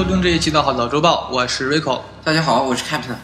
收听这一期的《好早周报》，我是 Rico。大家好，我是 Captain。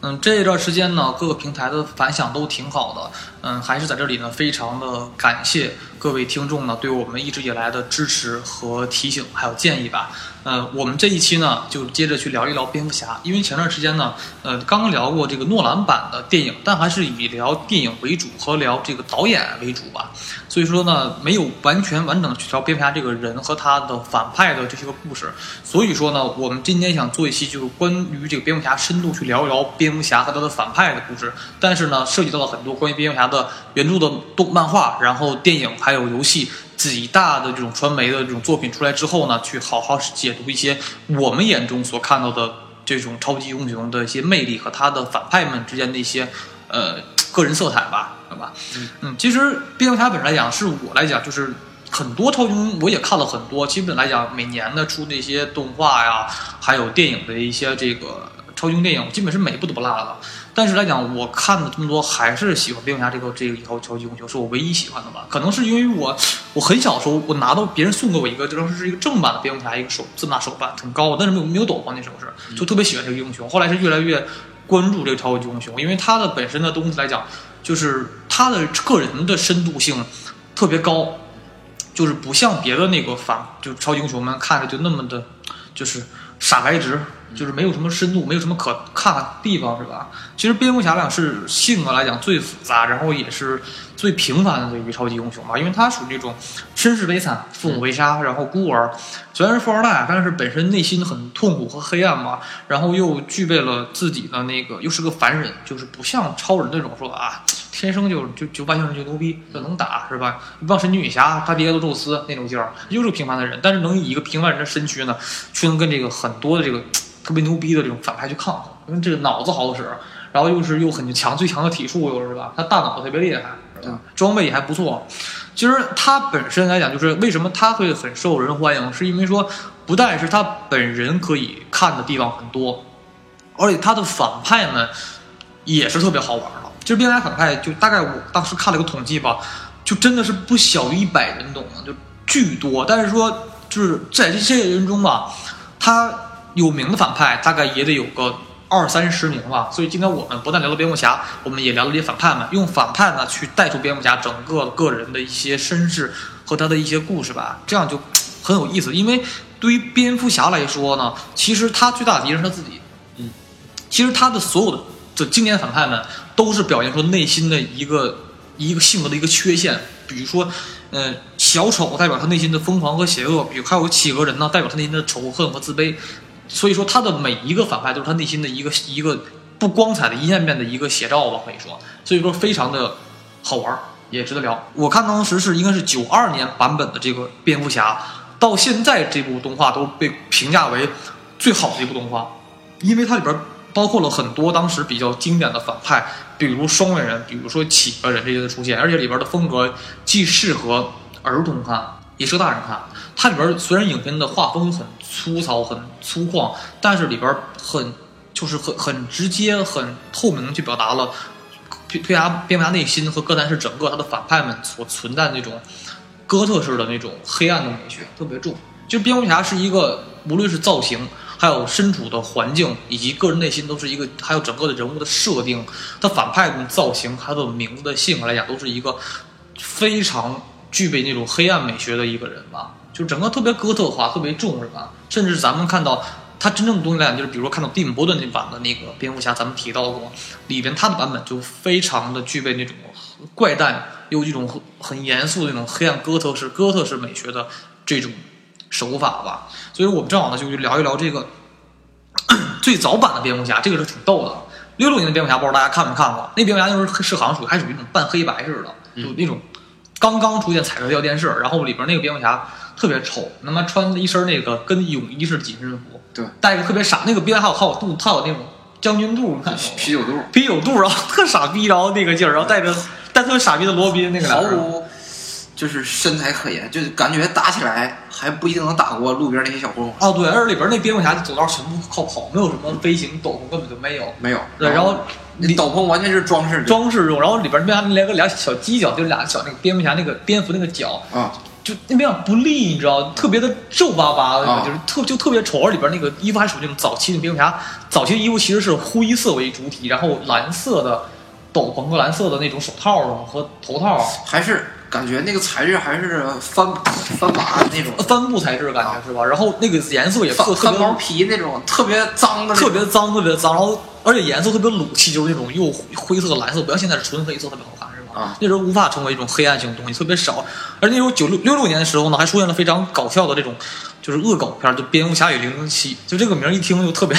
嗯，这一段时间呢，各个平台的反响都挺好的。嗯，还是在这里呢，非常的感谢各位听众呢对我们一直以来的支持和提醒，还有建议吧。呃，我们这一期呢，就接着去聊一聊蝙蝠侠，因为前段时间呢，呃，刚聊过这个诺兰版的电影，但还是以聊电影为主和聊这个导演为主吧。所以说呢，没有完全完整的去聊蝙蝠侠这个人和他的反派的这些个故事。所以说呢，我们今天想做一期就是关于这个蝙蝠侠深度去聊一聊蝙蝠侠和他的反派的故事。但是呢，涉及到了很多关于蝙蝠侠的原著的动漫画，然后电影还有游戏。几大的这种传媒的这种作品出来之后呢，去好好解读一些我们眼中所看到的这种超级英雄的一些魅力和他的反派们之间的一些呃个人色彩吧，好吧？嗯嗯，其实蝙蝠侠本身来讲，是我来讲就是很多超级英雄我也看了很多，基本来讲每年的出那些动画呀，还有电影的一些这个超级英雄电影，基本是每一部都不落的。但是来讲，我看了这么多，还是喜欢蝙蝠侠这个这个一套超级英雄，是我唯一喜欢的吧？可能是因为我我很小的时候，我拿到别人送给我一个，当时是一个正版的蝙蝠侠，一个手这么大手办，很高，但是没有没有斗篷，那时候是就特别喜欢这个英雄。后来是越来越关注这个超级英雄，因为他的本身的东西来讲，就是他的个人的深度性特别高，就是不像别的那个反就超级英雄们看着就那么的，就是傻白直。就是没有什么深度，没有什么可看的地方，是吧？其实蝙蝠侠俩是性格来讲最复杂，然后也是最平凡的一个超级英雄吧，因为他属于那种身世悲惨、父母被杀，然后孤儿，虽然是富二代，但是本身内心很痛苦和黑暗嘛，然后又具备了自己的那个，又是个凡人，就是不像超人那种说啊。天生就就就外星人就牛逼，就能打是吧？一帮神奇女侠，他爹都宙斯那种劲儿，又是平凡的人，但是能以一个平凡人的身躯呢，却能跟这个很多的这个。特别牛逼的这种反派去抗衡，因为这个脑子好使，然后又是又很强，最强的体术又是吧？他大脑特别厉害，是吧？装备也还不错。其实他本身来讲，就是为什么他会很受人欢迎，是因为说不但是他本人可以看的地方很多，而且他的反派们也是特别好玩的。其实蝙蝠侠反派就大概我当时看了个统计吧，就真的是不小于一百人，懂吗？就巨多。但是说就是在这些人中吧，他。有名的反派大概也得有个二三十名吧，所以今天我们不但聊了蝙蝠侠，我们也聊了这些反派们，用反派呢去带出蝙蝠侠整个个人的一些身世和他的一些故事吧，这样就很有意思。因为对于蝙蝠侠来说呢，其实他最大的敌人是他自己。嗯，其实他的所有的这经典反派们都是表现出内心的一个一个性格的一个缺陷，比如说，嗯，小丑代表他内心的疯狂和邪恶，比如还有企鹅人呢，代表他内心的仇恨和自卑。所以说，他的每一个反派都是他内心的一个一个不光彩的阴暗面的一个写照吧，可以说。所以说，非常的好玩，也值得聊。我看当时是应该是九二年版本的这个蝙蝠侠，到现在这部动画都被评价为最好的一部动画，因为它里边包括了很多当时比较经典的反派，比如双面人，比如说企鹅人这些的出现，而且里边的风格既适合儿童看，也适合大人看。它里边虽然影片的画风很粗糙、很粗犷，但是里边很就是很很直接、很透明，去表达了蝙蝠侠蝙蝠侠内心和哥谭市整个他的反派们所存在那种哥特式的那种黑暗的美学特别重。就蝙蝠侠是一个，无论是造型，还有身处的环境，以及个人内心，都是一个，还有整个的人物的设定，他反派的造型，他的名字的性格来讲，都是一个非常具备那种黑暗美学的一个人吧。就整个特别哥特化，特别重，是吧？甚至咱们看到它真正的东西来讲，就是比如说看到蒂姆·波顿那版的那个蝙蝠侠，咱们提到过，里边他的版本就非常的具备那种怪诞，又一种很严肃的那种黑暗哥特式、哥特式美学的这种手法吧。所以我们正好呢，就去聊一聊这个 最早版的蝙蝠侠，这个是挺逗的。六六年的蝙蝠侠，不知道大家看没看过？那蝙蝠侠就是是好像属于还属于那种半黑白似的，就那种刚刚出现彩色调电视，然后里边那个蝙蝠侠。特别丑，他妈穿了一身那个跟泳衣似的紧身服，对，戴一个特别傻，那个边还有还有肚，他有那种将军肚，你看 啤酒肚，啤酒肚，然后特傻逼，然后那个劲儿，然后带着 带特别傻逼的罗宾那个，毫无就是身材可言，就是感觉打起来还不一定能打过路边那些小混混。哦，对，而里边那蝙蝠侠走道全部靠跑，没有什么飞行，斗篷根本就没有，没有。对，然后你斗篷完全是装饰，装饰用，然后里边蝙蝠侠连个俩小犄角，就俩小那个蝙蝠侠那个蝙蝠那个角啊。就那边不利，你知道，特别的皱巴巴的，啊就是特就特别丑。而里边那个衣服还属于那种早期的蝙蝠侠，早期的衣服其实是灰色为主体，然后蓝色的斗篷和蓝色的那种手套和头套，还是感觉那个材质还是帆帆麻那种帆布材质感觉是吧？然后那个颜色也特特毛皮那种特别脏的，特别脏，特别脏，然后而且颜色特别鲁气，就是那种又灰色、蓝色，不像现在是纯黑色，特别好看？啊那时候无法成为一种黑暗性的东西，特别少。而那时候九六六六年的时候呢，还出现了非常搞笑的这种就是恶搞片儿，就《蝙蝠侠与零零七》，就这个名儿一听就特别。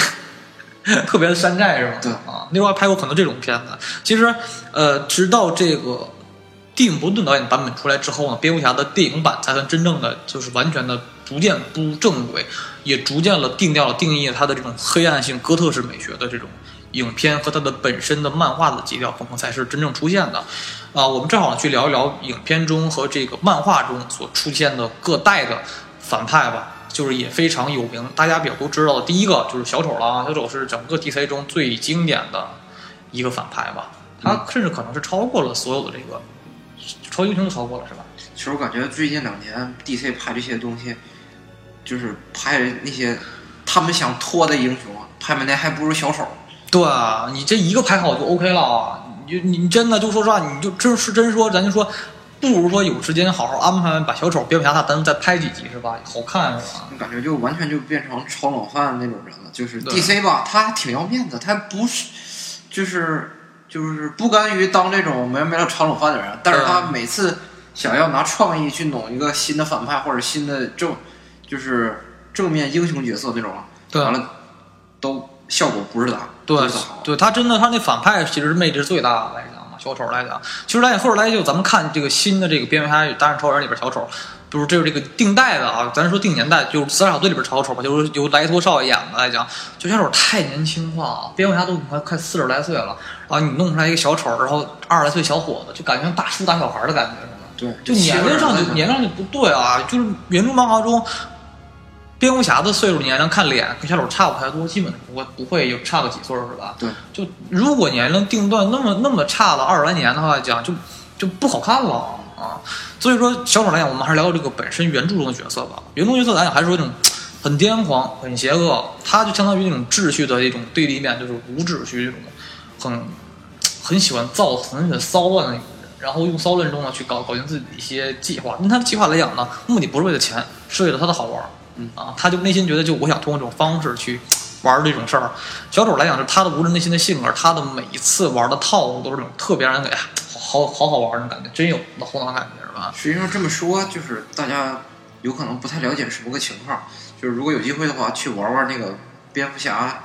特别的山寨是吧？对啊，另外拍过很多这种片子。其实，呃，直到这个蒂姆·伯顿导演版本出来之后呢，蝙蝠侠的电影版才算真正的就是完全的逐渐步入正轨，也逐渐了定掉了定义它的这种黑暗性哥特式美学的这种影片和它的本身的漫画的基调风格才是真正出现的。啊，我们正好去聊一聊影片中和这个漫画中所出现的各代的反派吧。就是也非常有名，大家比较都知道的。第一个就是小丑了啊，小丑是整个 DC 中最经典的一个反派吧，他甚至可能是超过了所有的这个超级英雄都超过了，是吧？其实我感觉最近两年 DC 拍这些东西，就是拍那些他们想拖的英雄，拍没那还不如小丑。对啊，你这一个排好就 OK 了啊！你就你真的就说实话，你就真是真说，咱就说，不如说有时间好好安排把小丑、蝙蝠侠他单再拍几集是吧？好看是吧？感觉就完全就变成炒冷饭那种人了。就是 DC 吧，他挺要面子，他不是，就是就是不甘于当这种没完没了炒冷饭的人，但是他每次想要拿创意去弄一个新的反派或者新的正，就是正面英雄角色那种，对完了都效果不是咋对。对，他真的他那反派其实魅力是最大的来讲嘛，小丑来讲，其实来讲后来就咱们看这个新的这个蝙蝠侠与大战超人里边小丑，比如这是这个定代的啊，咱说定年代，就是《自杀小队》里边小丑吧，就是由莱托少爷演的来讲，就小丑太年轻化了，蝙蝠侠都快快四十来岁了，然后你弄出来一个小丑，然后二十来岁小伙子，就感觉像大叔打小孩的感觉似的。对，就年龄上就年龄上就不对啊，就是原著漫画中，蝙蝠侠的岁数年龄看脸跟小丑差不太多，基本不会不会有差个几岁儿是吧？对，就如果年龄定段那么那么差了二十来年的话讲，就就不好看了啊。所以说小丑来讲，我们还是聊聊这个本身原著中的角色吧。原著角色来讲，还是说那种很癫狂、很邪恶，他就相当于那种秩序的一种对立面，就是无秩序这种很很喜欢造、很喜欢骚乱的一个人。然后用骚乱中呢去搞搞定自己的一些计划。那他的计划来讲呢，目的不是为了钱，是为了他的好玩儿。嗯啊，他就内心觉得，就我想通过这种方式去 玩这种事儿。小丑来讲，是他的无人内心的性格，他的每一次玩的套路都是那种特别让人给哎好好好玩儿那种感觉，真有那后脑感觉是吧？实际上这么说，就是大家有可能不太了解什么个情况。就是如果有机会的话，去玩玩那个蝙蝠侠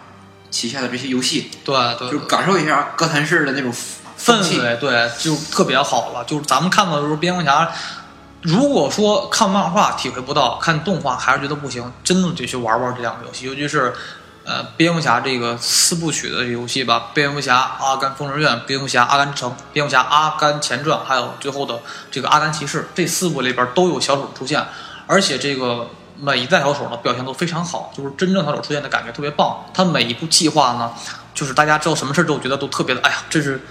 旗下的这些游戏，对对对。就感受一下哥谭市的那种氛。围对，就特别好了。就是咱们看到的时候，蝙蝠侠，如果说看漫画体会不到，看动画还是觉得不行，真的得去玩玩这两个游戏，尤其是。呃，蝙蝠侠这个四部曲的游戏吧，蝙蝠侠阿甘疯人院、蝙蝠侠阿甘城、蝙蝠侠阿甘前传，还有最后的这个阿甘骑士，这四部里边都有小丑出现，而且这个每一代小丑呢表现都非常好，就是真正小丑出现的感觉特别棒。他每一步计划呢，就是大家知道什么事之后，觉得都特别的，哎呀，这是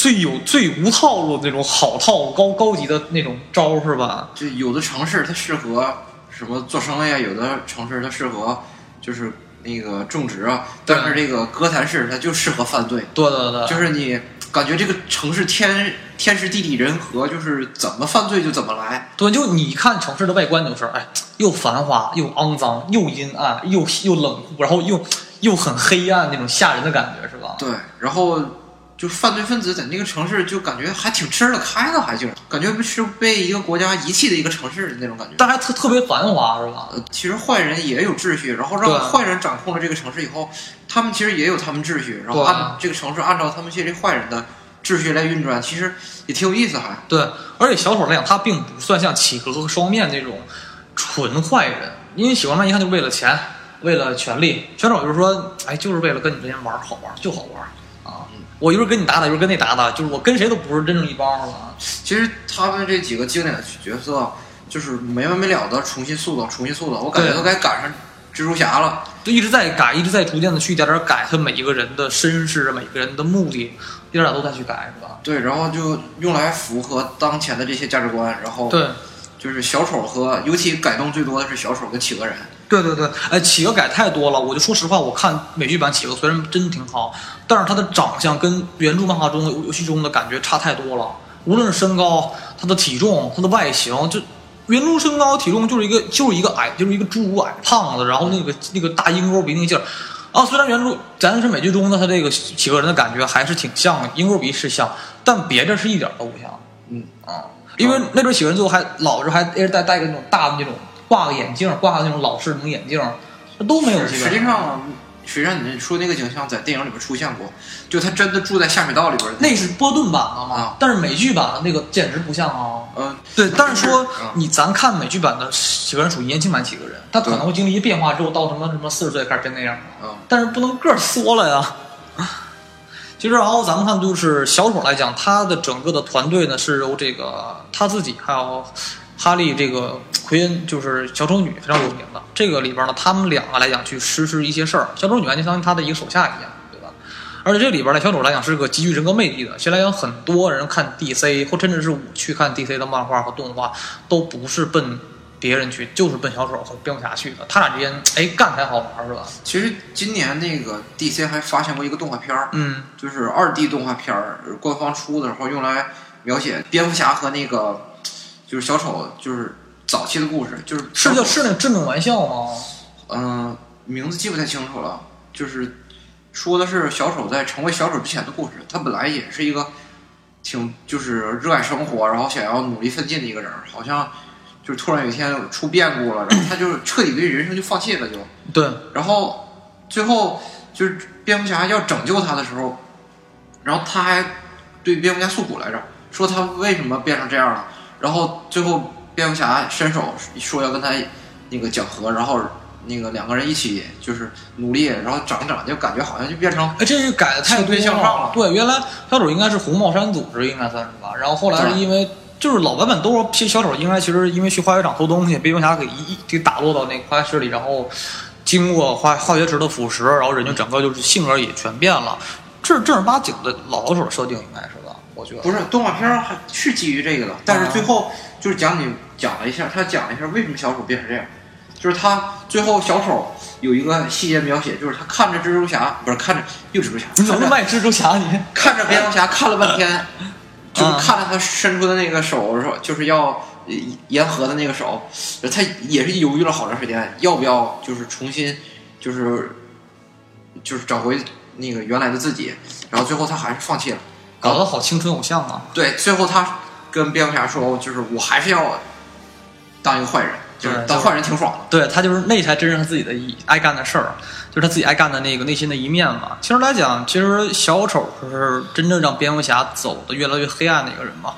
最有最无套路的那种好套路高高级的那种招儿是吧？就有的城市它适合什么做生意啊，有的城市它适合就是那个种植啊，但是这个哥谭市它就适合犯罪，对对对，就是你感觉这个城市天天时地利人和，就是怎么犯罪就怎么来。对，就你看城市的外观就是，哎，又繁华又肮脏又阴暗又又冷酷，然后又又很黑暗那种吓人的感觉是吧？对，然后就犯罪分子在那个城市就感觉还挺吃得开的，还就感觉是被一个国家遗弃的一个城市的那种感觉。但还特特别繁华是吧？呃，其实坏人也有秩序，然后让坏人掌控了这个城市以后，他们其实也有他们秩序，然后按这个城市按照他们这些坏人的秩序来运转，其实也挺有意思还。对，而且小丑来讲，他并不算像企鹅和双面那种纯坏人，因为喜欢 man 一看就是为了钱，为了权利。小丑就是说，哎，就是为了跟你这些人玩好玩，就好玩儿啊！我一会儿跟你打打，一会儿跟那打打，就是我跟谁都不是真正一帮是吧？其实他们这几个经典的角色，就是没完没了的重新塑造，重新塑造，我感觉都该赶上蜘蛛侠了。就一直在改，一直在逐渐的去一点点改他每一个人的身世，每个人的目的，一点点都在去改，是吧？对，然后就用来符合当前的这些价值观，然后对，就是小丑和尤其改动最多的是小丑跟企鹅人。对对对，哎，企鹅改太多了。我就说实话，我看美剧版企鹅虽然真挺好，但是它的长相跟原著漫画中、游戏中的感觉差太多了。无论是身高、他的体重、他的外形，就原著身高体重就是一个就是一个矮，就是一个侏儒矮胖子，然后那个那个大鹰钩鼻那个劲儿。啊，虽然原著咱是美剧中的他这个企鹅人的感觉还是挺像的，鹰钩鼻是像，但别的是一点都不像。嗯啊，因为那阵企鹅人最后还老是还一直戴戴个那种大的那种挂个眼镜，挂个那种老式那种眼镜，那都没有基本实际上，实际上你说那个景象在电影里边出现过，就他真的住在下水道里边。那是波顿版的嘛？啊但是美剧版的那个简直不像啊。嗯，对，但是说嗯你咱看美剧版的几个人属于年轻版几个人，他可能会经历一些变化之后，到什么什么四十岁开始变那样了。嗯但是不能个儿缩了呀。其实，然后咱们看，就是小丑来讲，他的整个的团队呢是由这个他自己还有哈利这个奎恩，就是小丑女非常有名的。这个里边呢，他们两个来讲去实施一些事儿，小丑女完全相当于他的一个手下一样，对吧？而且这里边呢，小丑来讲是个极具人格魅力的。现在有很多人看 DC，或甚至是我去看 DC 的漫画和动画，都不是奔别人去，就是奔小丑和蝙蝠侠去的。他俩之间，哎，干才好玩，是吧？其实今年那个 DC 还发行过一个动画片儿，嗯，就是二 D 动画片儿，官方出的时候用来描写蝙蝠侠和那个就是小丑就是早期的故事，就是是叫小丑是那个致命玩笑吗？嗯、名字记不太清楚了，就是说的是小丑在成为小丑之前的故事。他本来也是一个挺就是热爱生活，然后想要努力奋进的一个人，好像就是突然有一天出变故了，然后他就彻底对人生就放弃了就。对，然后最后就是蝙蝠侠要拯救他的时候，然后他还对蝙蝠侠诉苦来着，说他为什么变成这样了。然后最后蝙蝠侠伸手说要跟他那个讲和，然后那个两个人一起就是努力，然后长长，就感觉好像就变成哎，这是改的太多轻推向上了对，原来小丑应该是红帽山组织，应该算是吧。然后后来是因为就是老版本都说小丑应该其实因为去化学厂偷东西，蝙蝠侠给一给打落到那个化学室里，然后经过化化学池的腐蚀，然后人就整个就是性格也全变了。这是正儿八经的老小丑的设定，应该是吧？我觉得。不是动画片儿还是基于这个的，但啊。是最后就是讲你讲了一下，他讲了一下为什么小丑变成这样，就是他最后小丑有一个细节描写，就是他看着蜘蛛侠，不是看着又蜘蛛侠，你怎么卖蜘蛛侠你？看着蝙蝠侠看了半天，就是啊看着他伸出的那个手，说就是要呃言和的那个手，他也是犹豫了好长时间，要不要就是重新就是就是找回那个原来的自己，然后最后他还是放弃了。搞得好青春偶像啊！对，最后他跟蝙蝠侠说，就是我还是要当一个坏人，就是当坏人挺爽的。对他就是那才真是他自己的一爱干的事儿，就是他自己爱干的那个内心的一面嘛。其实来讲，其实小丑是真正让蝙蝠侠走的越来越黑暗的一个人嘛。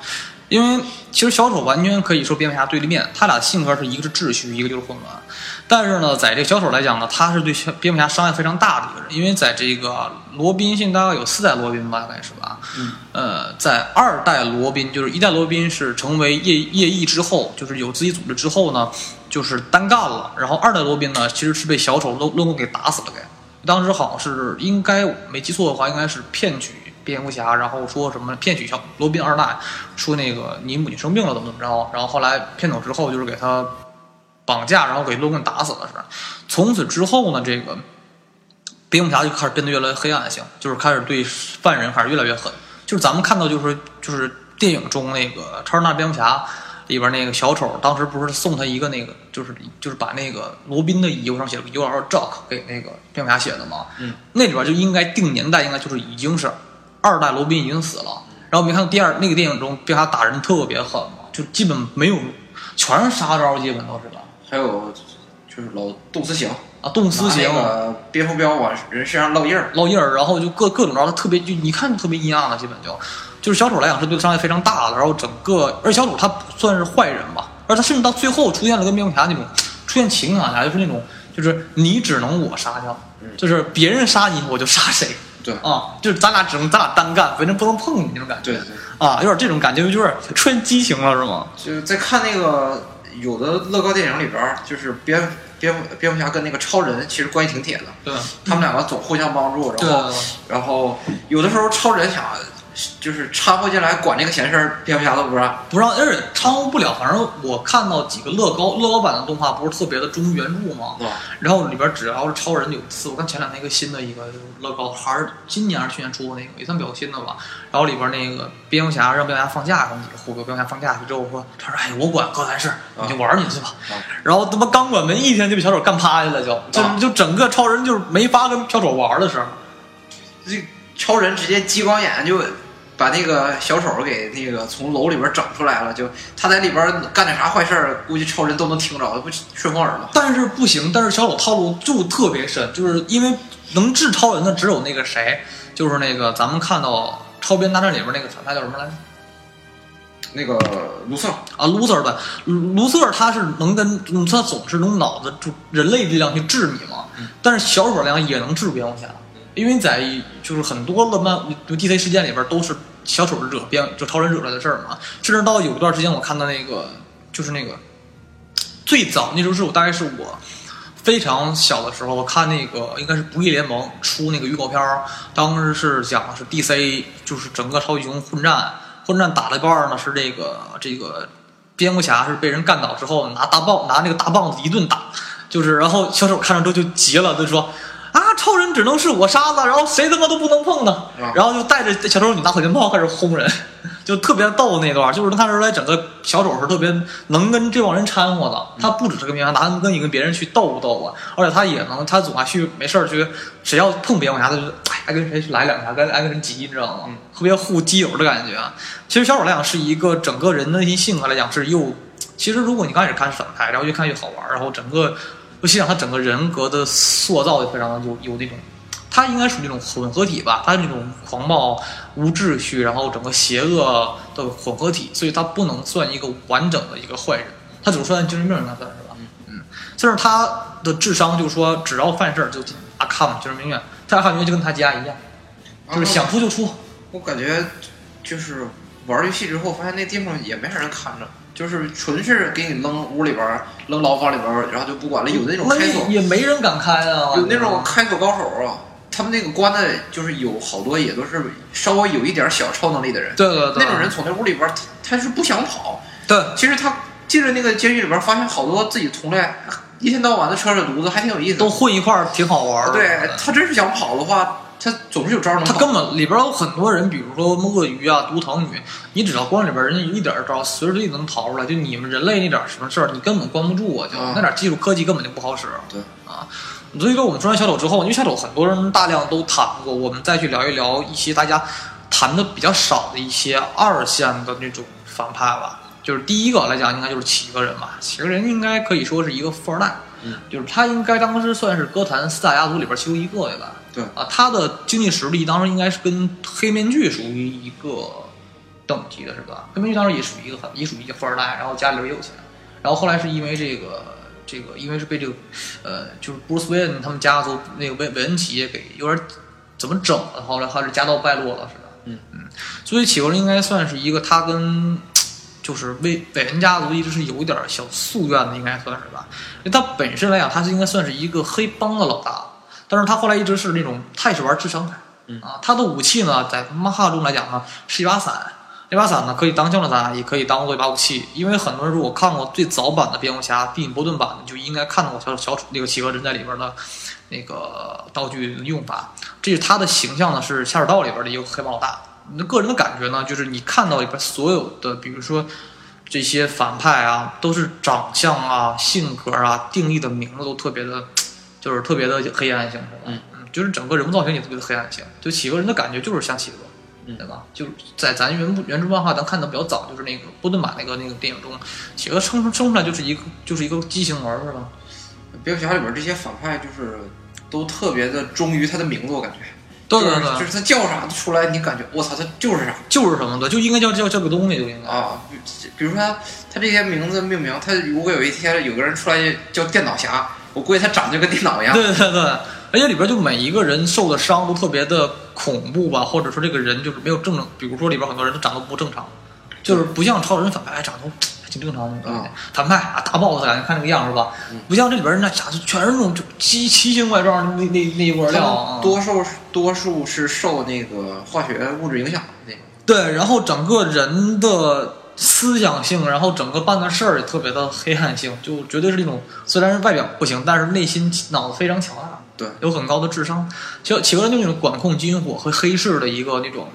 因为其实小丑完全可以说蝙蝠侠对立面，他俩性格是一个是秩序，一个就是混乱。但是呢，在这个小丑来讲呢，他是对小蝙蝠侠伤害非常大的一个人，因为在这个罗宾现在大概有四代罗宾吧，大概是吧？嗯。呃，在二代罗宾，就是一代罗宾是成为夜夜翼之后，就是有自己组织之后呢，就是单干了。然后二代罗宾呢，其实是被小丑乱乱棍给打死了，给当时好像是应该没记错的话，应该是骗取蝙蝠侠，然后说什么骗取小罗宾二代，说那个你母亲生病了怎么怎么着，然后后来骗走之后就是给他绑架，然后给罗根打死了，是吧？从此之后呢，这个蝙蝠侠就开始变得越来越黑暗性，就是开始对犯人开始越来越狠。就是咱们看到，就是就是电影中那个《超人大蝙蝠侠》里边那个小丑，当时不是送他一个那个，就是就是把那个罗宾的衣服上写了个 “You are Jock” 给那个蝙蝠侠写的嘛。嗯，那里边就应该定年代，应该就是已经是二代罗宾已经死了。然后没看到第二那个电影中，蝙蝠侠打人特别狠嘛，就基本没有，全是杀招，基本都是吧。还有就是老动词刑，啊，动词刑拿那个蝙蝠镖往人身上烙印儿。烙印儿，然后就各各种招，他特别就你看就特别阴暗了，基本就就是小丑来讲是对他伤害非常大的，然后整个而且小丑他不算是坏人吧，而他甚至到最后出现了跟蝙蝠侠那种出现情感啊，就是那种就是你只能我杀掉，就是别人杀你我就杀谁对啊，就是咱俩只能咱俩单干，反正不能碰你那种感觉对对，啊，有点这种感觉，就是出现激情了是吗？就是在看那个有的乐高电影里边儿，就是蝙蝙蝠蝙蝠侠跟那个超人其实关系挺铁的，对他们两个总互相帮助，然后然后有的时候超人想就是掺和进来管这个闲事儿，蝙蝠侠都不让。不让，而且掺和不了。反正我看到几个乐高乐高版的动画，不是特别的忠于原著吗？对吧？然后里边只要是超人，有一次我看前两天一个新的一个乐高，还是今年还是去年出的那个，也算比较新的吧。然后里边那个蝙蝠侠让蝙蝠侠放假，跟几个虎哥蝙蝠侠放假去之后说，他说哎我管高谭市，你就玩你去吧。啊然后他妈刚管没一天就被小丑干趴下了，就就啊就整个超人就是没法跟小丑玩的时候。这超人直接激光眼就把那个小丑给那个从楼里边整出来了，就他在里边干点啥坏事儿，估计超人都能听着，不顺风耳吗？但是不行，但是小丑套路就特别深，就是因为能治超人的只有那个谁，就是那个咱们看到《超编大战》里边那个反派叫什么来着？那个卢瑟，啊，卢瑟的卢卢瑟他是能跟嗯他总是用脑子就人类力量去治你嘛，但是小丑力量也能治蝙蝠侠，因为在就是很多的漫就 DC 事件里边都是小丑惹边就超人惹出来的事儿嘛，甚至到有一段时间我看到那个就是那个最早那时候是我大概是我。非常小的时候，我看那个应该是《不义联盟》出那个预告片儿，当时是讲的是 DC 就是整个超级英雄混战，混战打了一半儿呢，是这个这个蝙蝠侠是被人干倒之后拿大棒拿那个大棒子一顿打，就是然后小丑看着之后就急了，就说啊，超人只能是我杀了，然后谁他妈都不能碰呢，然后就带着小丑女拿火箭炮开始轰人，就特别逗那段，就是能看出来整个小丑是特别能跟这帮人掺和的，他不只是跟蝙蝠侠，他能跟你跟别人去斗斗啊，而且他也能，他总爱去没事儿去，谁要碰蝙蝠侠，他就哎爱跟谁去来两下，跟爱跟人急，你知道吗？特别护基友的感觉。其实小丑来讲是一个整个人的内心性格来讲是又，其实如果你刚开始看是反派，然后越看越好玩，然后整个尤其讲他整个人格的塑造也非常的有有那种。他应该属于那种混合体吧，他是那种狂暴、无秩序，然后整个邪恶的混合体，所以他不能算一个完整的一个坏人，他只能算精神病人，他算是吧？嗯，就是他的智商就是说，只要犯事儿就进阿卡姆精神病院，他阿卡姆就跟他家一样，就是想出就出。我感觉就是玩游戏之后，发现那地方也没啥人看着，就是纯是给你扔屋里边儿、扔牢房里边儿，然后就不管了。有那种开锁，也没人敢开啊，有那种开锁高手啊，他们那个关的，就是有好多也都是稍微有一点小超能力的人。对对对，那种人从那屋里边儿，他他是不想跑。对其实他进了那个监狱里边儿，发现好多自己同类，一天到晚的扯扯犊子，还挺有意思。都混一块儿挺好玩的。对他真是想跑的话，他总是有招儿能跑。他根本里边有很多人，比如说鳄鱼啊、毒藤女，你只要关里边，人家有一点招，随时随地能逃出来。就你们人类那点什么事儿，你根本关不住啊！就、啊那点技术科技根本就不好使。对啊，所以说我们说完小丑之后，因为小丑很多人大量都谈过，我们再去聊一聊一些大家谈的比较少的一些二线的那种反派吧。就是第一个来讲，应该就是企鹅人吧。企鹅人应该可以说是一个富二代，嗯，就是他应该当时算是歌坛四大家族里边其中一个对吧？对啊，他的经济实力当时应该是跟黑面具属于一个等级的，是吧？黑面具当时也属于一个很也属于一个富二代，然后家里边也有钱，然后后来是因为这个这个，因为是被这个呃，就是布鲁斯韦恩他们家族那个韦韦恩企业给有点怎么整了，后来他是家道败落了，是吧？嗯嗯，所以企鹅人应该算是一个他跟。就是韦韦恩家族一直是有一点小夙愿的，应该算是吧。因为他本身来讲，他是应该算是一个黑帮的老大，但是他后来一直是那种他也是玩智商派，嗯啊，他的武器呢，在漫画中来讲呢，是一把伞。那把伞呢，可以当降落伞，也可以当做一把武器。因为很多人如果看过最早版的蝙蝠侠蒂姆·波顿版的，就应该看到过小小那个企鹅人在里边的那个道具用法。这是他的形象呢，是下水道里边的一个黑帮老大。那个人的感觉呢，就是你看到里边所有的，比如说这些反派啊，都是长相啊、性格啊、定义的名字都特别的，就是特别的黑暗性，是吧？嗯就是整个人物造型也特别的黑暗性。就企鹅人的感觉就是像企鹅，嗯对吧？就是在咱原部原著漫画咱看的比较早，就是那个波顿马那个那个电影中，企鹅生生出来就是一个就是一个畸形儿，是吧？蝙蝠侠里边这些反派就是都特别的忠于他的名字，我感觉。对对对，就是就是他叫啥出来，你感觉我操，他就是啥就是什么的，就应该叫叫叫个东西就应该。啊。比比如说他他这些名字命名，他如果有一天有个人出来叫电脑侠，我估计他长得就跟电脑一样。对对对，而且里边就每一个人受的伤都特别的恐怖吧，或者说这个人就是没有正常，比如说里边很多人都长得不正常，就是不像超人反派长得都挺正常的。反派啊，大 boss 感觉看这个样是吧？嗯不像这里边那啥，就全是那种就奇奇形怪状的那那那一波料。多数多数是受那个化学物质影响的。对，然后整个人的思想性，然后整个办的事儿也特别的黑暗性，就绝对是那种虽然是外表不行，但是内心脑子非常强大，对，有很高的智商。就企鹅人就那种管控军火和黑市的一个那种，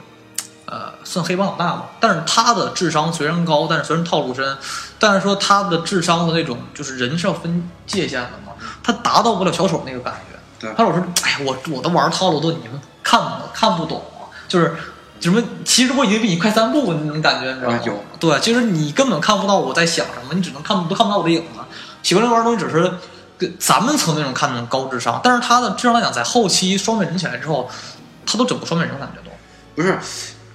呃，算黑帮老大吧。但是他的智商虽然高，但是虽然套路深，但是说他的智商的那种，就是人是要分界限的嘛，他达到不了小丑那个感觉。对他老说，哎呀，我我都玩套路都你们看不看不懂啊，就是什么，其实我已经比你快三步那种感觉，你知道吗？啊有对，就是你根本看不到我在想什么，你只能看都看不到我的影子。喜欢这玩意儿东西只是跟咱们曾那种看那种高智商，但是他的智商来讲，在后期双面人起来之后，他都整个双面人感觉都。不是，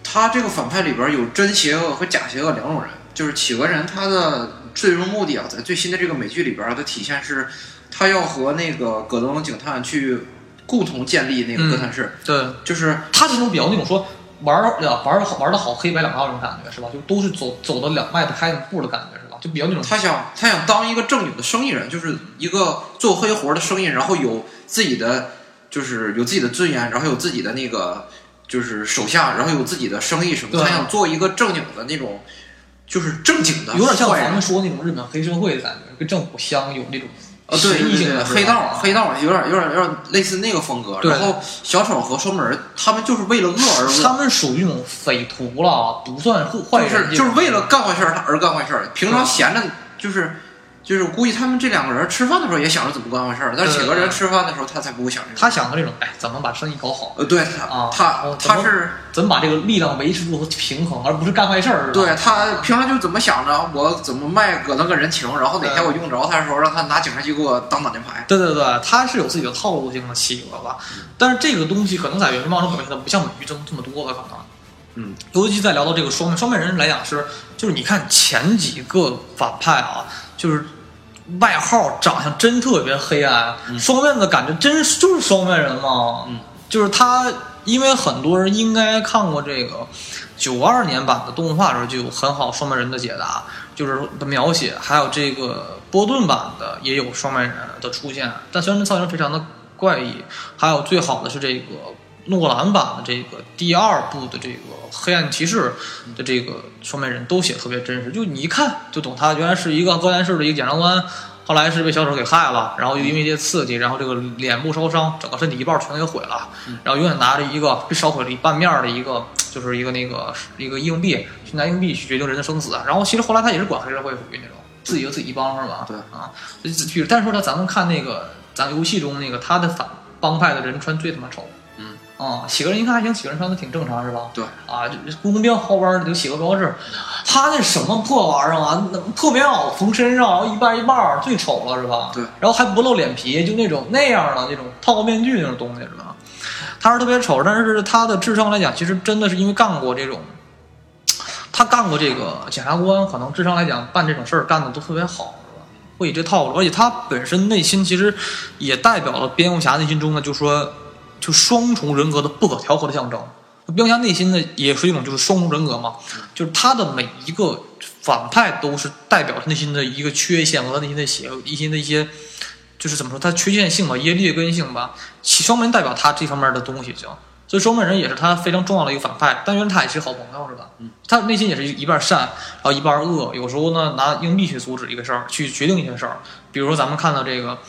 他这个反派里边有真邪恶和假邪恶两种人。就是企鹅人，他的最终目的啊，在最新的这个美剧里边儿的体现是，他要和那个葛登警探去共同建立那个哥谭市，对，就是他这种比较那种说玩儿呀玩的好玩的好黑白两道那种感觉是吧？就都是走走的两迈的开步的感觉是吧？就比较那种他想他想当一个正经的生意人，就是一个做黑活的生意人，然后有自己的就是有自己的尊严，然后有自己的那个就是手下，然后有自己的生意什么的。他想做一个正经的那种，就是正经的，有点像咱们说那种日本黑社会的感觉，跟政府相有那种呃，对对对对，协议性的黑道黑道有点有点有点类似那个风格。然后小丑和双门他们就是为了恶而恶，他们属于那种匪徒了，不算坏事就，是就是为了干坏事而干坏事儿。平常闲着就是就是估计他们这两个人吃饭的时候也想着怎么干坏事儿，但是对企鹅人吃饭的时候他才不会想这个。他想的这种，哎，怎么把生意搞好，呃，对他啊他他是怎么把这个力量维持住和平衡，而不是干坏事儿。对他平常就怎么想着我怎么卖搁那个人情，然后哪天我用着他的时候让他拿警察局给我当挡箭牌。对对对，他是有自己的套路性的企鹅吧，但是这个东西可能在原貌中表现的不像美剧这么这么多吧，可能。嗯，尤其在聊到这个双面双面人来讲是，就是你看前几个反派啊，就是外号长相真特别黑暗，双面的感觉真是就是双面人嘛。嗯，就是他，因为很多人应该看过这个九二年版的动画的时候就有很好双面人的解答，就是的描写，还有这个波顿版的也有双面人的出现，但虽然这造型非常的怪异，还有最好的是这个诺兰版的这个第二部的这个黑暗骑士的这个双面人都写得特别真实，就你一看就懂他原来是一个高谭市的一个检察官。后来是被小丑给害了，然后又因为一些刺激，然后这个脸部烧伤，整个身体一半全给毁了，然后永远拿着一个被烧毁了一半面的一个，就是一个那个一个硬币，去拿硬币去决定人的生死。然后其实后来他也是管黑社会属于那种自己和自己一帮是吧？对啊，比如但是说呢，咱们看那个咱游戏中那个他的反帮派的人穿最他妈丑。嗯啊，企鹅人一看还行，企鹅人穿的挺正常是吧？对啊，这这公标后边儿有企鹅标志，他那什么破玩意儿啊？那破棉袄缝身上，然后一半一半儿，最丑了是吧？对，然后还不露脸皮，就那种那样的那种套个面具那种东西是吧？他是特别丑，但是他的智商来讲，其实真的是因为干过这种，他干过这个检察官，可能智商来讲办这种事儿干的都特别好，是吧？会以这套路，而且他本身内心其实也代表了蝙蝠侠内心中的，就说就双重人格的不可调和的象征。蝙蝠侠内心的也是一种就是双重人格嘛，就是他的每一个反派都是代表他内心的一个缺陷和他内心的邪恶，一心的一些就是怎么说，他缺陷性吧，一些劣根性吧，其双面代表他这方面的东西行。所以双面人也是他非常重要的一个反派，但原来他也是好朋友是吧？嗯，他内心也是一半善，然后一半恶，有时候呢拿硬币去阻止一个事儿，去决定一些事儿。比如说咱们看到这个，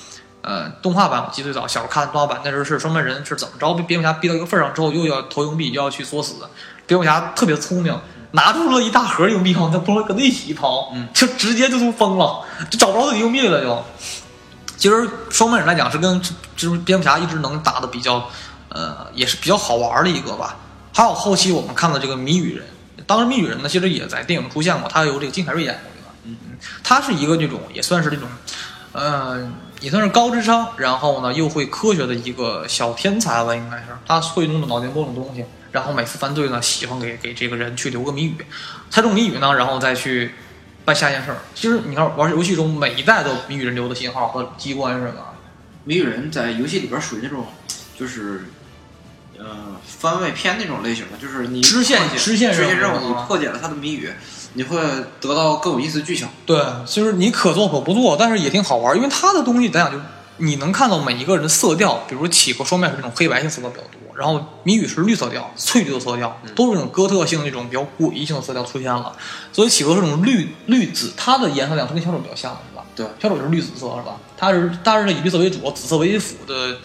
呃，动画版我记得最早小时候看动画版那时候是双面人是怎么着被蝙蝠侠逼到一个份儿上之后，又要投硬币，又要去作死。蝙蝠侠特别聪明，拿出了一大盒硬币，好像不跟他一起一掏，嗯就直接就都疯了，就找不着自己硬币了就。其实双面人来讲是跟就是蝙蝠侠一直能打的比较，呃，也是比较好玩的一个吧。还有后期我们看到这个谜语人，当时谜语人呢其实也在电影出现过，他由这个金凯瑞演过，对吧？嗯嗯，他是一个这种也算是这种，呃，也算是高智商，然后呢又会科学的一个小天才吧，应该是他会弄脑电波这种东西，然后每次犯罪呢喜欢给给这个人去留个谜语，猜中谜语呢，然后再去办下一件事儿。其实你看玩游戏中每一代都谜语人留的信号和机关是吧？谜语人在游戏里边属于那种，就是，呃，番外篇那种类型的，就是你支线破解支线任务支线任务，啊你破解了他的谜语，你会得到更有意思的剧情。对，就是你可做可不做，但是也挺好玩，因为它的东西咱俩就你能看到每一个人的色调，比如企鹅双面是这种黑白性色调比较多，然后谜语是绿色调、翠绿的色调，都是那种哥特性那种比较诡异性的色调出现了。所以企鹅是这种绿绿紫，它的颜色两是跟小丑比较像的是吧？对，小丑就是绿紫色是吧？它是它是以绿色为主，紫色为辅的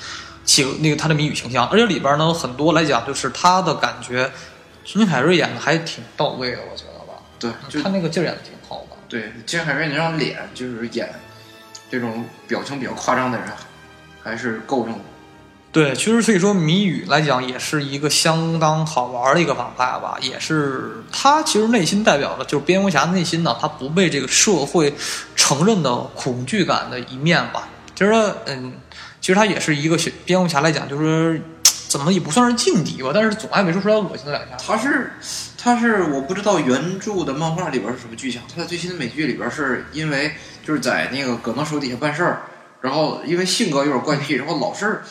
企鹅那个它的谜语形象，而且里边呢很多来讲就是他的感觉，金凯瑞演的还挺到位的，我觉得吧。对，就他那个劲儿演的挺好的。对金海瑞那张脸，就是演这种表情比较夸张的人，还是够用的。对，其实所以说谜语来讲，也是一个相当好玩的一个反派吧，也是他其实内心代表的就是蝙蝠侠内心呢，他不被这个社会承认的恐惧感的一面吧。其实，嗯，其实他也是一个小蝙蝠侠来讲，就是怎么也不算是劲敌吧，但是总爱没说出来恶心的两下。他是他是我不知道原著的漫画里边是什么剧情，他在最新的美剧里边是因为就是在那个葛能手底下办事儿，然后因为性格有点怪癖，然后老是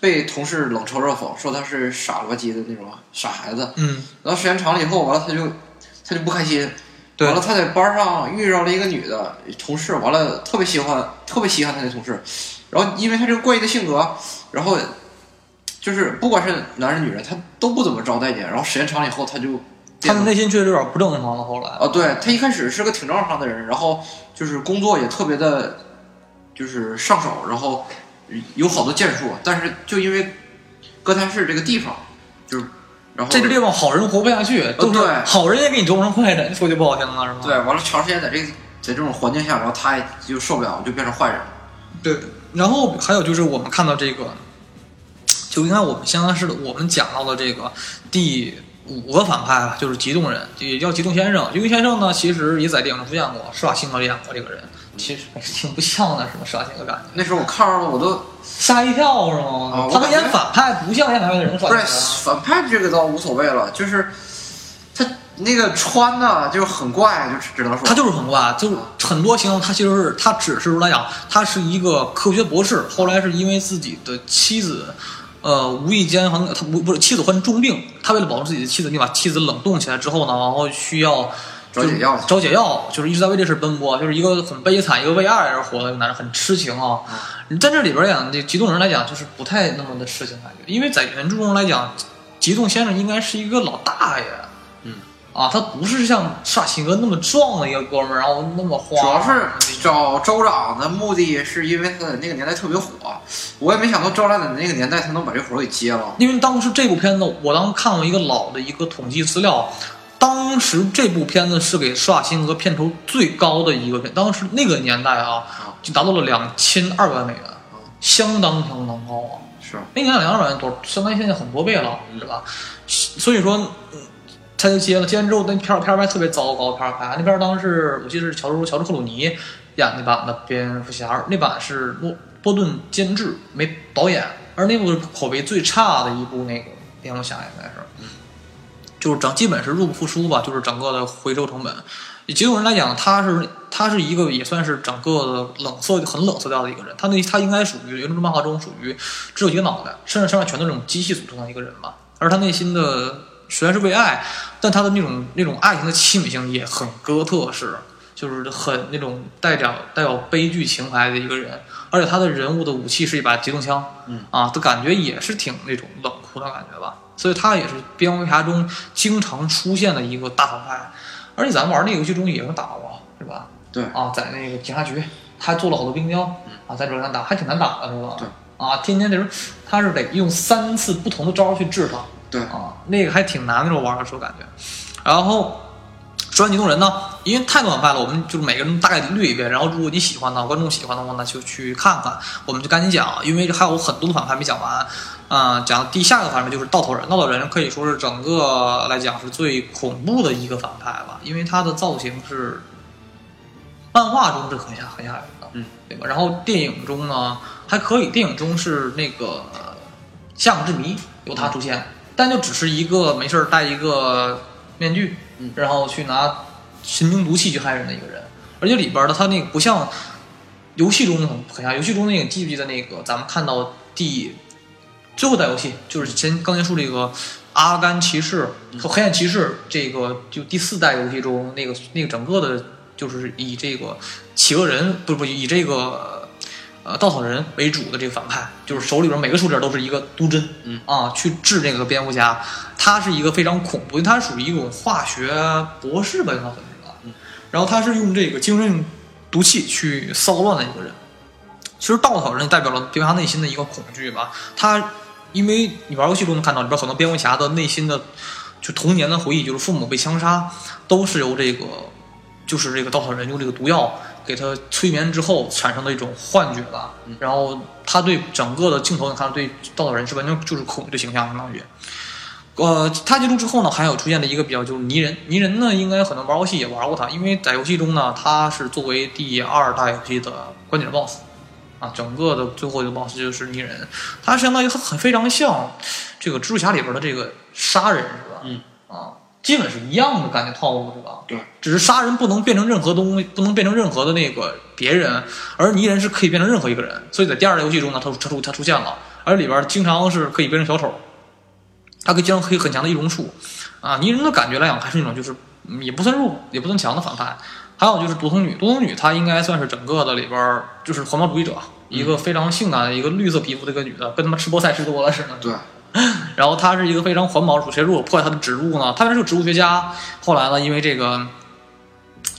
被同事冷嘲热讽，说他是傻了吧唧的那种傻孩子。嗯，然后时间长了以后，完了他就他就不开心，对。完了他在班上遇到了一个女的同事，完了特别喜欢特别稀罕他那同事，然后因为他这个怪异的性格，然后就是不管是男人女人，他都不怎么招待见，然后时间长了以后，他就他的内心确实有点不正常了。后来，啊，对他一开始是个挺正常的人，然后就是工作也特别的，就是上手，然后有好多建树，但是就因为哥谭市这个地方，就是然后这个地方好人活不下去，都是对好人也给你折成坏人，说句不好听的是吗？对，完了长时间在这个在这种环境下，然后他也就受不了，就变成坏人了。对，然后还有就是我们看到这个，就应该我们相当是我们讲到的这个第五个反派吧，就是激动人，也叫激动先生。激动先生呢，其实也在电影中出现过，施瓦辛格演过这个人，其实 挺不像的，是吗？施瓦辛格感觉那时候我看着了，我都吓一跳是吗？他们啊我感觉演反派不像演反派的人，施不是反派这个倒无所谓了，就是他那个穿呢就是很怪，就只能说他就是很怪，就是很多形容，他其实是他只是来讲，他是一个科学博士，后来是因为自己的妻子，呃，无意间好像他不不是妻子患重病，他为了保护自己的妻子，你把妻子冷冻起来之后呢，然后需要找解药找解药，就是一直在为这事奔波，就是一个很悲惨，一个为爱而活的男人，很痴情啊。你在这里边讲，这极冻人来讲，就是不太那么的痴情感觉，因为在原著中来讲，极冻先生应该是一个老大爷。嗯啊，他不是像施瓦辛格那么壮的一个哥们儿，然后那么花。主要是找州长的目的是因为他在那个年代特别火，我也没想到州长在那个年代他能把这活儿给接了。因为当时这部片子，我当时看过一个老的一个统计资料，当时这部片子是给施瓦辛格片酬最高的一个片，当时那个年代啊，就达到了两千二百万美元，相当相当高啊。是，那年两百万多，相当于现在很多倍了，是吧？所以说，嗯他就接了，接完之后那片儿片儿拍特别糟糕，片儿拍那片儿当时我记得是乔治乔治克鲁尼演那版的蝙蝠侠，那版是诺波顿监制没导演，而那部是口碑最差的一部那个蝙蝠侠应该是，就是整基本是入不敷出吧，就是整个的回收成本。以结果人来讲，他是他是一个也算是整个的冷色很冷色调的一个人，他那他应该属于原著漫画中属于只有一个脑袋，身上身上全都是这种机器组成的一个人吧。而他内心的虽然是为爱，但他的那种那种爱情的凄美性也很哥特式，就是很那种带点带有悲剧情怀的一个人。而且他的人物的武器是一把机动枪，嗯啊，的感觉也是挺那种冷酷的感觉吧。所以他也是蝙蝠侠中经常出现的一个大反派。而且咱们玩那个游戏中也能打过，是吧？对啊，在那个警察局，他做了好多冰雕，啊，在这上打还挺难打的，是吧？对。啊，天天这时候他是得用三次不同的招去治他，对啊，那个还挺难那种玩的时候感觉。然后说完激动人呢，因为太多反派了，我们就是每个人大概捋一遍。然后如果你喜欢的，观众喜欢的话呢，就去看看。我们就赶紧讲，因为还有很多的反派没讲完。啊、讲第下个反派就是稻草人，稻草人可以说是整个来讲是最恐怖的一个反派吧，因为他的造型是漫画中是很吓很吓人的，嗯，对吧？然后电影中呢还可以，电影中是那个呃夏目之谜由他出现，但就只是一个没事儿戴一个面具，嗯。然后去拿神经毒气去害人的一个人，而且里边的他那个不像游戏中很很像，游戏中那个记不记得那个咱们看到第最后一代游戏就是前刚结束这个《阿甘骑士》和《黑暗骑士》这个就第四代游戏中那个那个整个的，就是以这个企鹅人不是不以这个呃稻草人为主的这个反派，就是手里边每个手指都是一个毒针，嗯啊，去治这个蝙蝠侠，他是一个非常恐怖，因为他属于一种化学博士吧，应该算是吧，嗯然后他是用这个精神毒气去骚乱的一个人。其实稻草人代表了蝙蝠侠内心的一个恐惧吧。他因为你玩游戏都能看到里边很多蝙蝠侠的内心的就童年的回忆，就是父母被枪杀，都是由这个就是这个稻草人用这个毒药给他催眠之后产生的一种幻觉吧。然后他对整个的镜头，你看对稻草人是完全就是恐惧的形象，相当于。呃，他结束之后呢，还有出现的一个比较就是泥人，泥人呢，应该很多玩游戏也玩过他，因为在游戏中呢，他是作为第二大游戏的关键 BOSS，啊，整个的最后一个 BOSS 就是泥人，他相当于很很非常像这个蜘蛛侠里边的这个杀人是吧？嗯，啊，基本是一样的感觉套路对吧？对，只是杀人不能变成任何东西，不能变成任何的那个别人，而泥人是可以变成任何一个人，所以在第二代游戏中呢，他他出他出现了，而里边经常是可以变成小丑。他可以经常可以很强的易容术，啊，泥人的感觉来讲，还是那种就是嗯也不算弱，也不算强的反派。还有就是独藤女，独藤女她应该算是整个的里边就是环保主义者，一个非常性感的一个绿色皮肤的一个女的，跟他妈吃菠菜吃多了似的。对，然后她是一个非常环保主义，谁如果破坏她的植物呢？她原来是个植物学家，后来呢，因为这个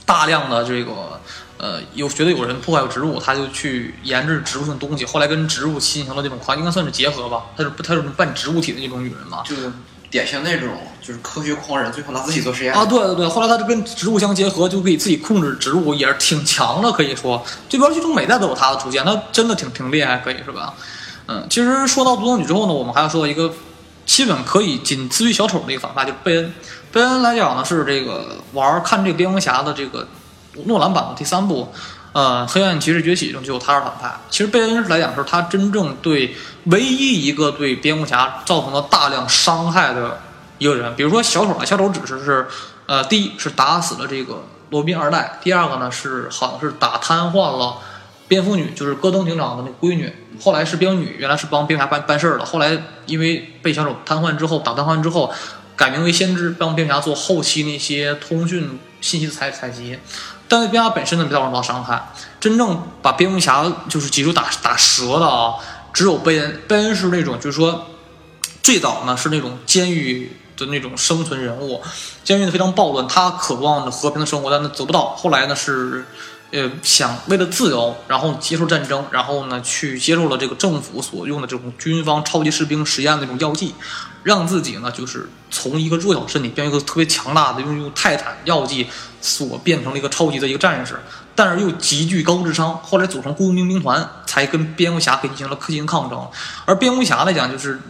大量的这个呃有觉得有人破坏植物，他就去研制植物性东西，后来跟植物进行了这种跨，应该算是结合吧。她是她是半植物体的那种女人嘛。就是典型那种就是科学狂人，最后拿自己做实验啊，对对对，后来他就跟植物相结合，就可以自己控制植物，也是挺强的，可以说这边剧中每代都有他的出现，他真的挺挺厉害，可以是吧？嗯，其实说到独生女之后呢，我们还要说到一个基本可以仅次于小丑的一个反派，就是贝恩。贝恩来讲呢，是这个玩看这个蝙蝠侠的这个诺兰版的第三部，呃，黑暗骑士崛起中就有他是反派。其实贝恩来讲是他真正对唯一一个对蝙蝠侠造成了大量伤害的一个人。比如说小丑啊，小丑只是是呃，第一是打死了这个罗宾二代，第二个呢是好像是打瘫痪了蝙蝠女，就是戈登警长的那闺女。后来是蝙女，原来是帮蝙蝠侠办办事儿的，后来因为被小丑瘫痪之后，打瘫痪之后。改名为先知，帮蝙蝠侠做后期那些通讯信息的采采集，但是蝙蝠侠本身呢没造成多少伤害。真正把蝙蝠侠就是脊柱打打折的啊，只有贝恩。贝恩是那种就是说，最早呢是那种监狱的那种生存人物，监狱非常暴乱，他渴望着和平的生活，但他得不到。后来呢是。呃，想为了自由，然后接受战争，然后呢，去接受了这个政府所用的这种军方超级士兵实验的那种药剂，让自己呢，就是从一个弱小身体变成一个特别强大的，用用泰坦药剂所变成了一个超级的一个战士，但是又极具高智商。后来组成雇佣兵兵团，才跟蝙蝠侠给进行了进行抗争。而蝙蝠侠来讲，就是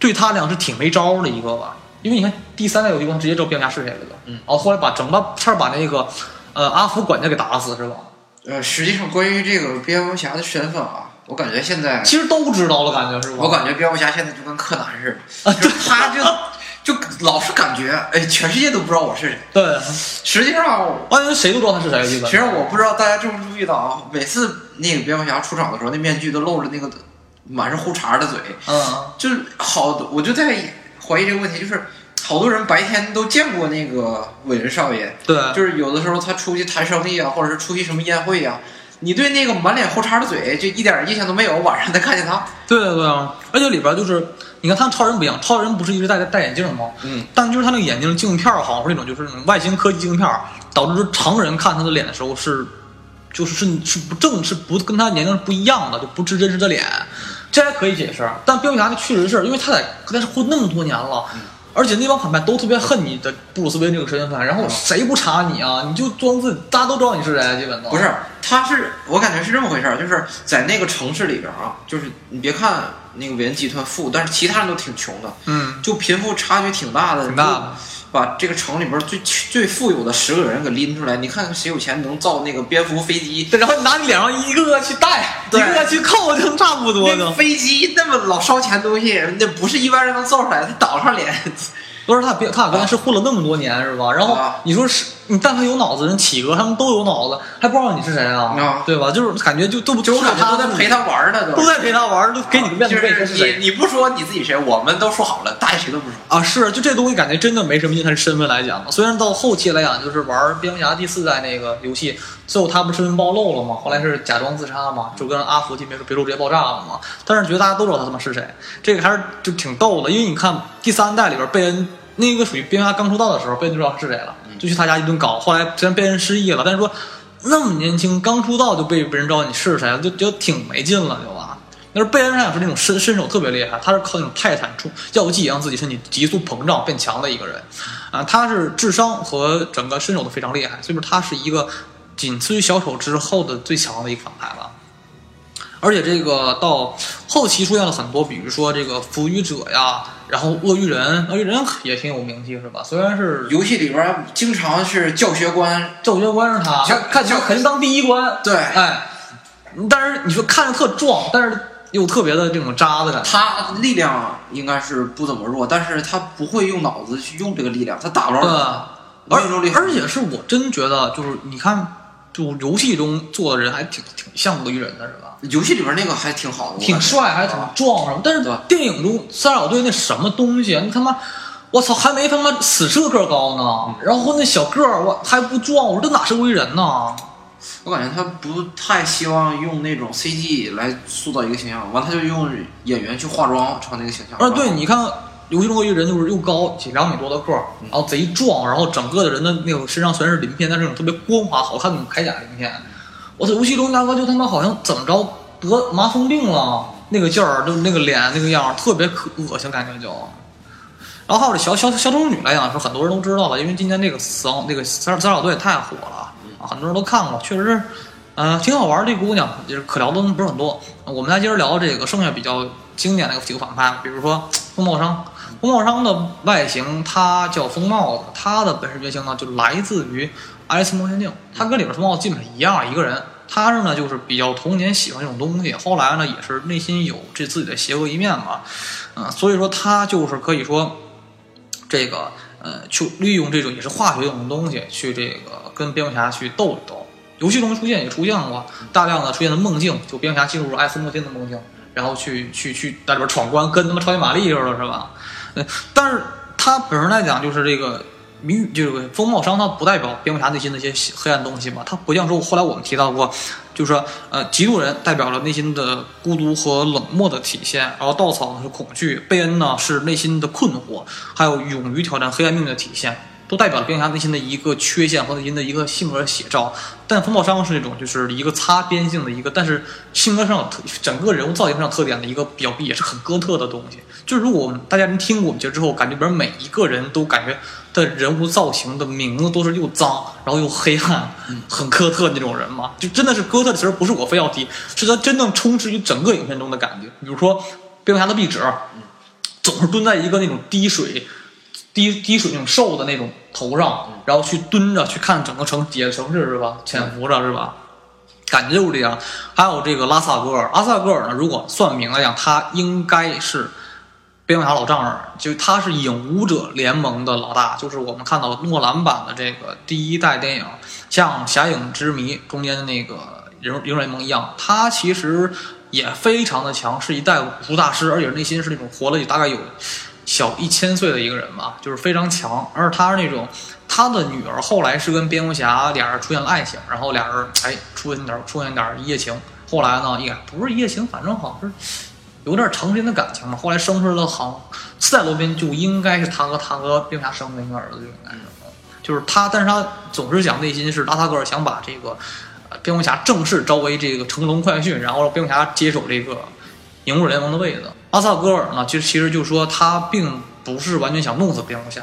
对他俩是挺没招的一个吧，因为你看第三代有一光直接知道蝙蝠侠是谁了都，嗯，哦后后来把整把差点把那个。呃，阿福管家给打死是吧？呃，实际上关于这个蝙蝠侠的身份啊，我感觉现在其实都知道了，感觉是吧？我感觉蝙蝠侠现在就跟柯南似的，就他就就老是感觉，哎，全世界都不知道我是谁。对，实际上，完全谁都知道他是谁。其实我不知道大家注没注意到啊，每次那个蝙蝠侠出场的时候，那面具都露着那个满是胡茬的嘴，嗯，就是好，我就在怀疑这个问题，就是。好多人白天都见过那个伟人少爷，对，就是有的时候他出去谈生意啊，或者是出席什么宴会呀、你对那个满脸胡茬的嘴就一点印象都没有，晚上再看见他，对对对啊，而且里边就是，你看他超人不一样，超人不是一直戴戴眼镜吗？嗯，但就是他那个眼镜镜片儿好像是那种就是那种外星科技镜片儿，导致说常人看他的脸的时候是，就是是是不正，是不跟他年龄是不一样的，就不是真实的脸，这还可以解释。但蝙蝠侠那确实是因为他在跟他是混那么多年了。而且那帮反派都特别恨你的布鲁斯韦恩这个身份，然后谁不查你啊？你就装自己，大家都知道你是谁，基本都不是。他是我感觉是这么回事儿，就是在那个城市里边啊，就是你别看那个韦恩集团富，但是其他人都挺穷的，嗯，就贫富差距挺大的，挺大的。把这个城里边最最富有的十个人给拎出来，你看看谁有钱能造那个蝙蝠飞机？然后你拿你脸上一个个去戴，一个个去扣，就差不多的。飞机那么老烧钱东西，那不是一般人能造出来，他挡上脸。都是他，他俩跟他是混了那么多年，是吧？然后你说是你但凡有脑子人，企鹅他们都有脑子，还不知道你是谁啊？啊对吧？就是感觉就都不就我感觉都在陪他，他玩儿呢，都在陪他玩儿，都给你个面子，你你不说你自己谁，我们都说好了，大家谁都不说。啊？是，就这东西感觉真的没什么印他身份来讲。虽然到后期来讲，就是玩蝙蝠侠第四代那个游戏，最后他不是身份暴露了吗？后来是假装自杀嘛，就跟阿福进别墅别墅直接爆炸了嘛。但是觉得大家都知道他他妈是谁，这个还是就挺逗的，因为你看第三代里边贝恩。那个属于蝙蝠侠刚出道的时候，贝恩就知道是谁了，就去他家一顿搞。后来虽然贝恩失忆了，但是说那么年轻，刚出道就被别人知道你是谁，就就挺没劲了，就吧。但是贝恩上是那种身身手特别厉害，他是靠那种泰坦冲药剂让自己身体急速膨胀变强的一个人，啊，他是智商和整个身手都非常厉害，所以说他是一个仅次于小丑之后的最强的一个反派了。而且这个到后期出现了很多，比如说这个腐语者呀，然后鳄鱼人，鳄鱼人也挺有名气是吧？虽然是游戏里边儿经常是教学官，教学官是他，教看起来肯定当第一关，对哎，但是你说看着特壮，但是又特别的这种渣的感觉。他力量应该是不怎么弱，但是他不会用脑子去用这个力量，他打不着而而且是我真觉得，就是你看，就游戏中做的人还挺挺像鳄鱼人的是吧？游戏里边那个还挺好的，挺帅，还挺啊壮什么。但是对电影中三角队那什么东西，你他妈，我操，还没他妈死射个高呢。然后那小个儿，我还不壮，我说这哪是威人呢？我感觉他不太希望用那种 CG 来塑造一个形象，完他就用演员去化妆成那个形象。啊，对，你看游戏中一个人就是又高，两米多的个儿，然后贼壮，然后整个的人的那个身上全是鳞片，但是那种特别光滑好看的那种铠甲鳞片。我操，游戏中大哥就他妈好像怎么着得麻风病了，那个劲儿，就那个脸那个样，特别可恶心，感觉就。然后这小小小丑女来讲，是很多人都知道了，因为今年这个死亡那个三三角队太火了啊，很多人都看过，确实是，呃，挺好玩。这姑娘就是可聊的东西不是很多。我们来接着聊这个剩下比较经典的几个反派，比如说风暴商。风暴商的外形，它叫风帽子，它的本身原型呢就来自于《爱丽丝梦仙境》，它跟里边风帽子基本上一样，一个人。他是呢，就是比较童年喜欢这种东西，后来呢也是内心有这自己的邪恶一面嘛，嗯、所以说他就是可以说，这个呃，去利用这种也是化学这种东西去这个跟蝙蝠侠去斗一斗。游戏中出现也出现过大量的出现的梦境，就蝙蝠侠进入了艾斯莫金的梦境，然后去去去在里边闯关，跟他妈超级玛丽似的，是吧？呃，但是他本身来讲，就是这个谜，这个风暴商，它不代表蝙蝠侠内心的一些黑暗东西嘛。它不像说后来我们提到过，就是说，呃，嫉妒人代表了内心的孤独和冷漠的体现，然后稻草呢是恐惧，贝恩呢是内心的困惑，还有勇于挑战黑暗命运的体现。都代表了蝙蝠侠内心的一个缺陷和内心的一个性格写照，但风暴商是那种就是一个擦边性的一个，但是性格上特整个人物造型上特点的一个比较也是很哥特的东西。就是如果我们大家能听过我们节之后，感觉里边每一个人都感觉的人物造型的名字都是又脏，然后又黑暗，很哥特那种人嘛，就真的是哥特的词儿不是我非要提，是他真正充斥于整个影片中的感觉。比如说蝙蝠侠的壁纸，总是蹲在一个那种滴水。滴滴水那种瘦的那种头上，然后去蹲着去看整个城底下城市是吧？潜伏着是吧？感觉就是这样。还有这个拉萨戈尔，拉萨戈尔呢，如果算名来讲，他应该是蝙蝠侠老丈人，就他是影武者联盟的老大，就是我们看到诺兰版的这个第一代电影，像《侠影之谜》中间的那个影影联盟一样，他其实也非常的强，是一代武术大师，而且内心是那种活了大概有。小一千岁的一个人吧，就是非常强，而他是那种，他的女儿后来是跟蝙蝠侠俩人出现了爱情，然后俩人哎出现点出现点一夜情，后来呢也不是一夜情，反正好像是有点长时间的感情嘛，后来生出来了好四代罗宾就应该是他和他和蝙蝠侠生的一个儿子就应该是，就是他，但是他总是想内心是拉萨格尔想把这个呃蝙蝠侠正式招为这个乘龙快讯，然后让蝙蝠侠接手这个。影武者联盟的位子，阿萨戈尔呢，其实其实就说他并不是完全想弄死蝙蝠侠。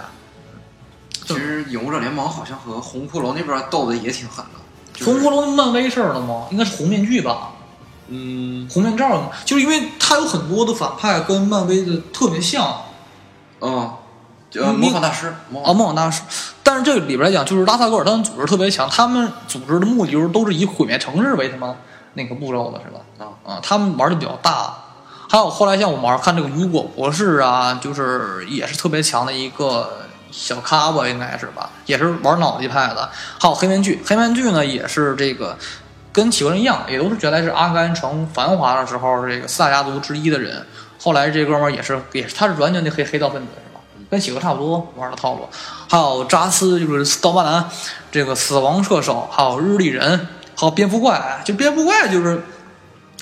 其实影武者联盟好像和红骷髅那边斗的也挺狠的。就是红骷髅漫威事儿的吗？应该是红面具吧？嗯红面罩嘛，就是因为他有很多的反派跟漫威的特别像嗯，呃，你模仿大师，模啊，仿梦想大师。但是这个里边来讲，就是拉萨戈尔他们组织特别强，他们组织的目的就是都是以毁灭城市为他们那个步骤的，是吧？啊啊，他们玩的比较大。还有后来像我们玩看这个雨果博士啊，就是也是特别强的一个小咖吧，应该是吧，也是玩脑力派的。还有黑面具，黑面具呢也是这个跟企鹅人一样，也都是原来是阿甘城繁华的时候这个四大家族之一的人。后来这哥们儿也是也是他是完全的黑黑道分子是吧？跟企鹅差不多玩的套路。还有扎斯就是刀疤男，这个死亡射手，还有日历人，还有蝙蝠怪。就蝙蝠怪就是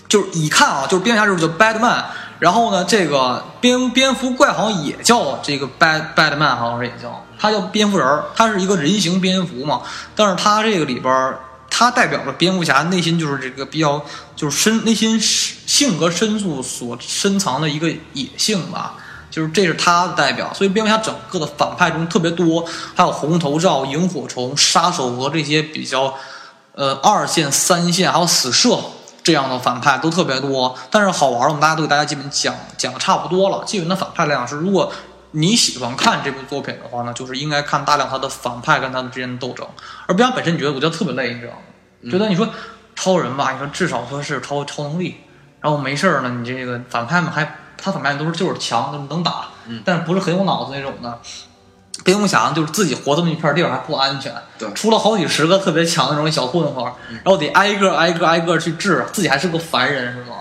就是一看啊，就是蝙蝠侠就是叫 Batman。然后呢，这个蝙蝙蝠怪好像也叫这个 Bad Batman，好像是也叫，他叫蝙蝠人儿，他是一个人形蝙蝠嘛。但是他这个里边他代表着蝙蝠侠内心就是这个比较就是深内心性格深处所深藏的一个野性吧，就是这是他的代表。所以蝙蝠侠整个的反派中特别多，还有红头罩、萤火虫、杀手和这些比较呃二线、三线，还有死射。这样的反派都特别多，但是好玩儿，我们大家都给大家基本讲讲的差不多了。基本的反派量是，如果你喜欢看这部作品的话呢，就是应该看大量他的反派跟他们之间的斗争。而不像本身你觉得我觉得特别累，你知道吗？觉得你说超人吧，你说至少说是超超能力，然后没事儿呢，你这个反派们还他反派都是就是强，能打，但是不是很有脑子那种的。蝙蝠侠就是自己活这么一片地儿还不安全，对，出了好几十个特别强的那种小混混，然后得挨个挨个挨个去治，自己还是个凡人是吗？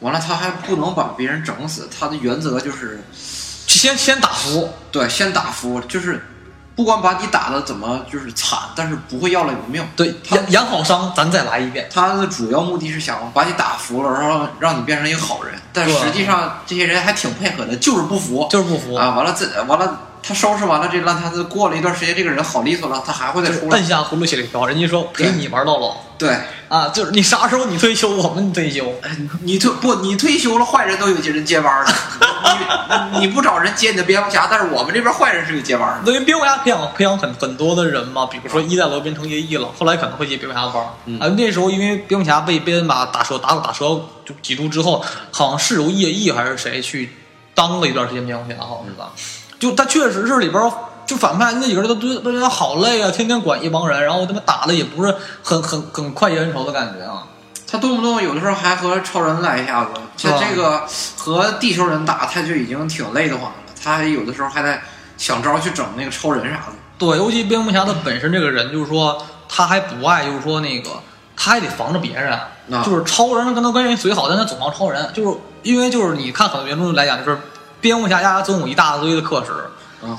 完了，他还不能把别人整死，他的原则就是先先打服，对，先打服，就是不管把你打的怎么就是惨，但是不会要了你的命。对，养养好伤，咱再来一遍。他的主要目的是想把你打服了，然后让你变成一个好人，但实际上这些人还挺配合的，就是不服，就是不服啊！完了，这完了。他收拾完了这烂摊子，过了一段时间，这个人好利索了，他还会再出来。摁下葫芦写了一条，人家说陪你玩到老。对啊，就是你啥时候你退休，我们退休。你退不？你退休了，坏人都有些人接班了。你你不找人接你的蝙蝠侠，但是我们这边坏人是有接班的。因为蝙蝠侠培养培养很很多的人嘛，比如说一代罗宾成叶翼了，后来可能会接蝙蝠侠的班。啊，那时候因为蝙蝠侠被别人把打折打打折就几度之后，好像是由叶翼还是谁去当了一段时间蝙蝠侠，好像是吧？就他确实是里边。就反派那几个人都都都觉得好累啊，天天管一帮人，然后他妈打的也不是很很很快意恩仇的感觉啊。他动不动有的时候还和超人来一下子，像这个和地球人打，他就已经挺累得慌了。他有的时候还在想招去整那个超人啥的。对，尤其蝙蝠侠他本身这个人，就是说他还不爱，就是说那个他还得防着别人。就是超人跟他关系最好，但他总防超人，就是因为就是你看很多原著来讲，就是蝙蝠侠家总有一大堆的克使。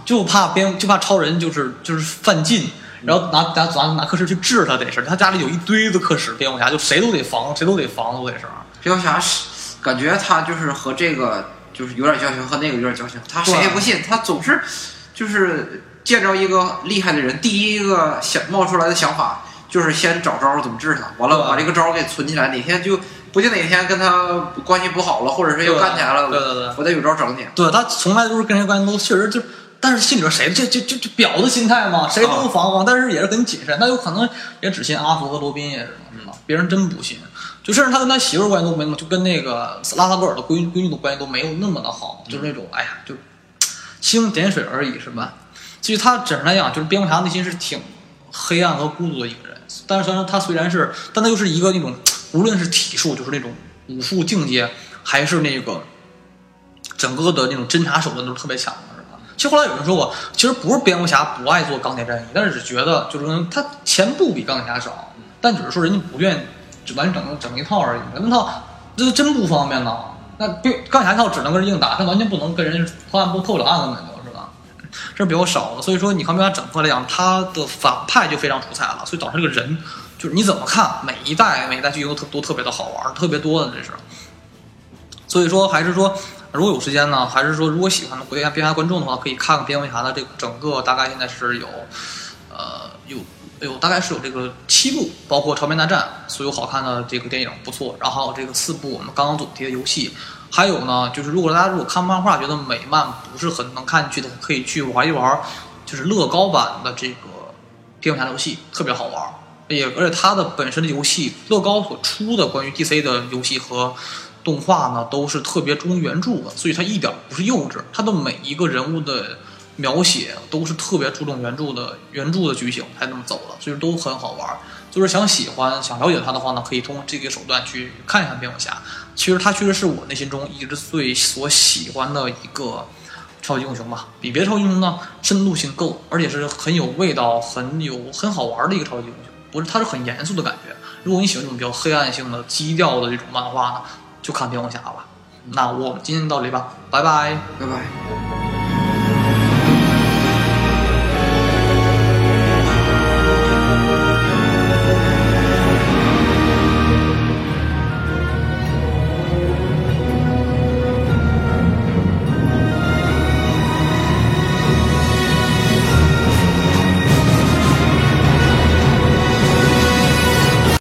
就怕蝙就怕超人就是就是犯禁，然后拿拿拿拿课时去治他得是，他家里有一堆的课时，蝙蝠侠就谁都得防，谁都得防都得是。蝙蝠侠是感觉他就是和这个就是有点交情，和那个有点交情，他谁也不信，他总是就是见着一个厉害的人，第一个想冒出来的想法就是先找招怎么治他，完了把这个招给存起来，哪天就不定哪天跟他关系不好了，或者是又干起来了，对对对，我得有招整你。对他从来都是跟人关系都确实就。但是心里边谁这这这这婊子心态嘛，谁都能防防，但是也是很谨慎。那有可能也只信阿福和罗宾也是嘛，是吧？别人真不信。就甚至他跟他媳妇关系都没那么，就跟那个拉萨格尔的闺闺女的关系都没有那么的好，就是那种哎呀，就蜻蜓点水而已，是吧？其实他整体来讲，就是蝙蝠侠内心是挺黑暗和孤独的一个人。但是虽然他虽然是，但他又是一个那种无论是体术，就是那种武术境界，还是那个整个的那种侦查手段都是特别强的。是吧其实后来有人说过，其实不是蝙蝠侠不爱做钢铁战衣，但是只觉得就是他钱不比钢铁侠少，但只是说人家不愿意完整整一套而已。那套这真不方便呢。那钢钢铁侠套只能跟人硬打，他完全不能跟人破案不破了案根本就是吧？这是比较少的。所以说你看蝙蝠侠整个来讲，他的反派就非常出彩了，所以导致这个人就是你怎么看每一代每一代剧情都特都特别的好玩，特别多的这是。所以说还是说。如果有时间呢，还是说如果喜欢的国家蝙蝠侠观众的话，可以看看蝙蝠侠的这个整个大概现在是有，呃，有有大概是有这个七部，包括超编大战所有好看的这个电影不错，然后这个四部我们刚刚总结的游戏，还有呢就是如果大家如果看漫画觉得美漫不是很能看进去的，可以去玩一玩，就是乐高版的这个蝙蝠侠游戏特别好玩，也而且它的本身的游戏乐高所出的关于 DC 的游戏和。动画呢都是特别忠于原著的，所以它一点不是幼稚，它的每一个人物的描写都是特别注重原著的原著的剧情才那么走的，所以都很好玩。就是想喜欢、想了解它的话呢，可以通过这个手段去看一看蝙蝠侠。其实它确实是我内心中一直最所喜欢的一个超级英雄吧，比别的超级英雄呢深度性够，而且是很有味道、很有很好玩的一个超级英雄。不是，它是很严肃的感觉。如果你喜欢这种比较黑暗性的、基调的这种漫画呢，就看蝙蝠侠吧。那我们今天到这里吧，拜拜。拜拜。